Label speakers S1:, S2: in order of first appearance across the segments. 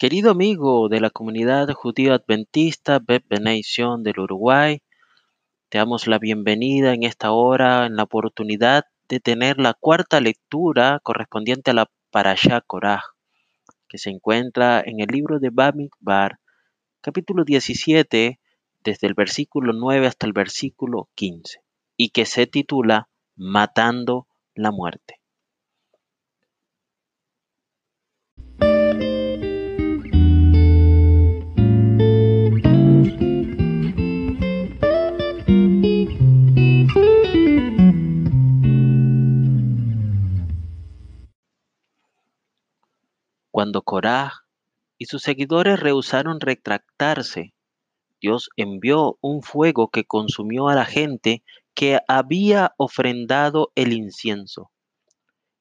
S1: Querido amigo de la comunidad judío adventista Beth Nation del Uruguay, te damos la bienvenida en esta hora, en la oportunidad de tener la cuarta lectura correspondiente a la Parashá Korah, que se encuentra en el libro de Bamidbar, capítulo 17, desde el versículo 9 hasta el versículo 15, y que se titula Matando la muerte. Cuando Corá y sus seguidores rehusaron retractarse, Dios envió un fuego que consumió a la gente que había ofrendado el incienso.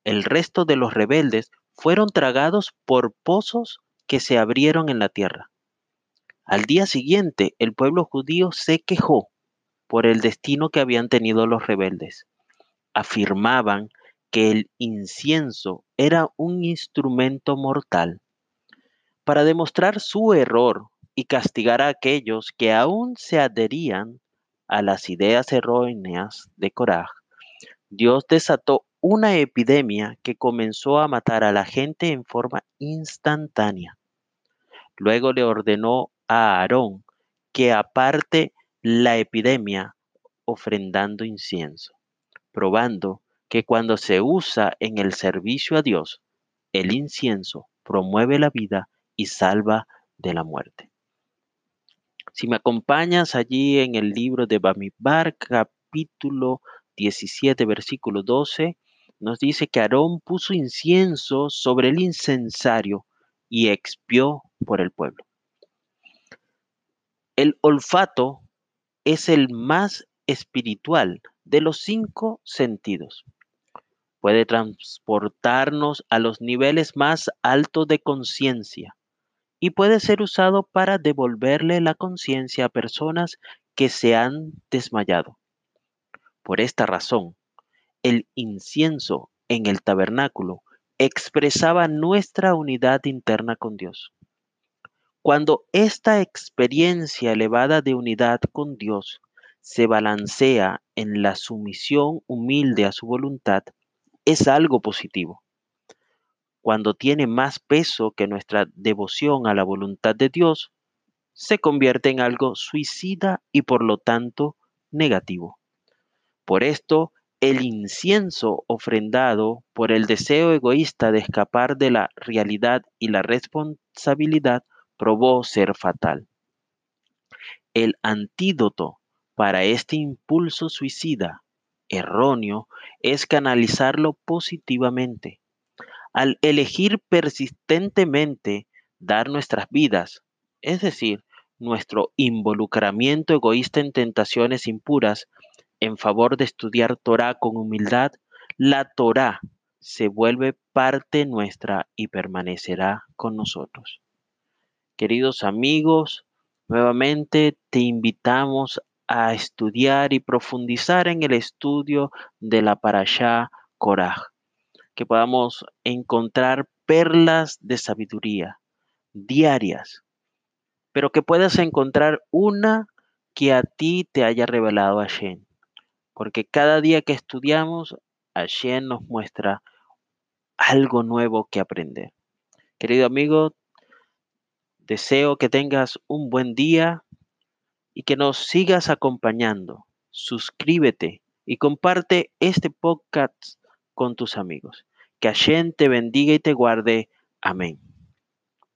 S1: El resto de los rebeldes fueron tragados por pozos que se abrieron en la tierra. Al día siguiente, el pueblo judío se quejó por el destino que habían tenido los rebeldes. Afirmaban que el incienso era un instrumento mortal. Para demostrar su error y castigar a aquellos que aún se adherían a las ideas erróneas de Coraj, Dios desató una epidemia que comenzó a matar a la gente en forma instantánea. Luego le ordenó a Aarón que aparte la epidemia ofrendando incienso, probando que cuando se usa en el servicio a Dios, el incienso promueve la vida y salva de la muerte. Si me acompañas allí en el libro de Bamidbar, capítulo 17, versículo 12, nos dice que Aarón puso incienso sobre el incensario y expió por el pueblo. El olfato es el más espiritual de los cinco sentidos puede transportarnos a los niveles más altos de conciencia y puede ser usado para devolverle la conciencia a personas que se han desmayado. Por esta razón, el incienso en el tabernáculo expresaba nuestra unidad interna con Dios. Cuando esta experiencia elevada de unidad con Dios se balancea en la sumisión humilde a su voluntad, es algo positivo. Cuando tiene más peso que nuestra devoción a la voluntad de Dios, se convierte en algo suicida y por lo tanto negativo. Por esto, el incienso ofrendado por el deseo egoísta de escapar de la realidad y la responsabilidad probó ser fatal. El antídoto para este impulso suicida erróneo es canalizarlo positivamente. Al elegir persistentemente dar nuestras vidas, es decir, nuestro involucramiento egoísta en tentaciones impuras, en favor de estudiar Torah con humildad, la Torah se vuelve parte nuestra y permanecerá con nosotros. Queridos amigos, nuevamente te invitamos a estudiar y profundizar en el estudio de la Parashá Korah, que podamos encontrar perlas de sabiduría diarias, pero que puedas encontrar una que a ti te haya revelado Hashem, porque cada día que estudiamos, Hashem nos muestra algo nuevo que aprender. Querido amigo, deseo que tengas un buen día y que nos sigas acompañando. Suscríbete y comparte este podcast con tus amigos. Que Hashem te bendiga y te guarde. Amén.